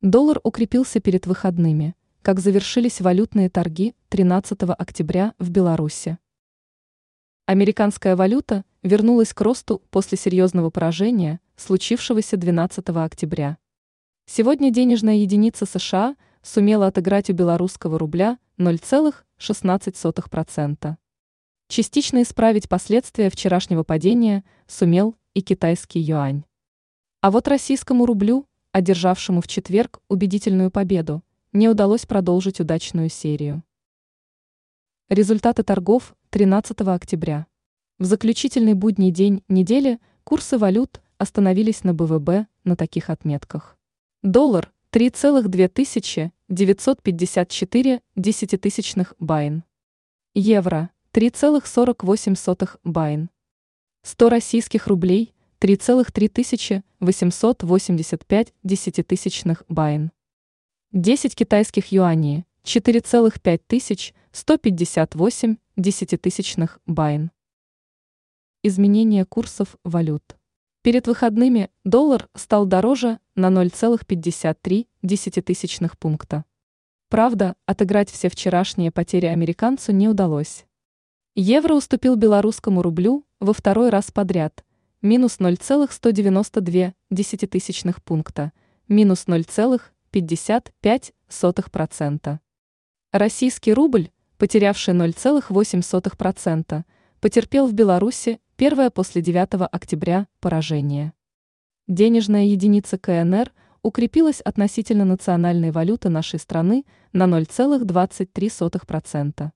Доллар укрепился перед выходными, как завершились валютные торги 13 октября в Беларуси. Американская валюта вернулась к росту после серьезного поражения, случившегося 12 октября. Сегодня денежная единица США сумела отыграть у белорусского рубля 0,16%. Частично исправить последствия вчерашнего падения сумел и китайский юань. А вот российскому рублю одержавшему в четверг убедительную победу, не удалось продолжить удачную серию. Результаты торгов 13 октября. В заключительный будний день недели курсы валют остановились на БВФБ на таких отметках. Доллар 3,2954 десятитысячных BYN. Евро 3,48 BYN. 100 российских рублей 3,3 885 десятитысячных BYN. 10 китайских юаней, 4,5 тысяч 158 десятитысячных BYN. Изменение курсов валют. Перед выходными доллар стал дороже на 0,53 десятитысячных пункта. Правда, отыграть все вчерашние потери американцу не удалось. Евро уступил белорусскому рублю во второй раз подряд – минус 0,192 десятитысячных пункта, минус 0,55%. Российский рубль, потерявший 0,8%, потерпел в Беларуси первое после 9 октября поражение. Денежная единица КНР укрепилась относительно национальной валюты нашей страны на 0,23%.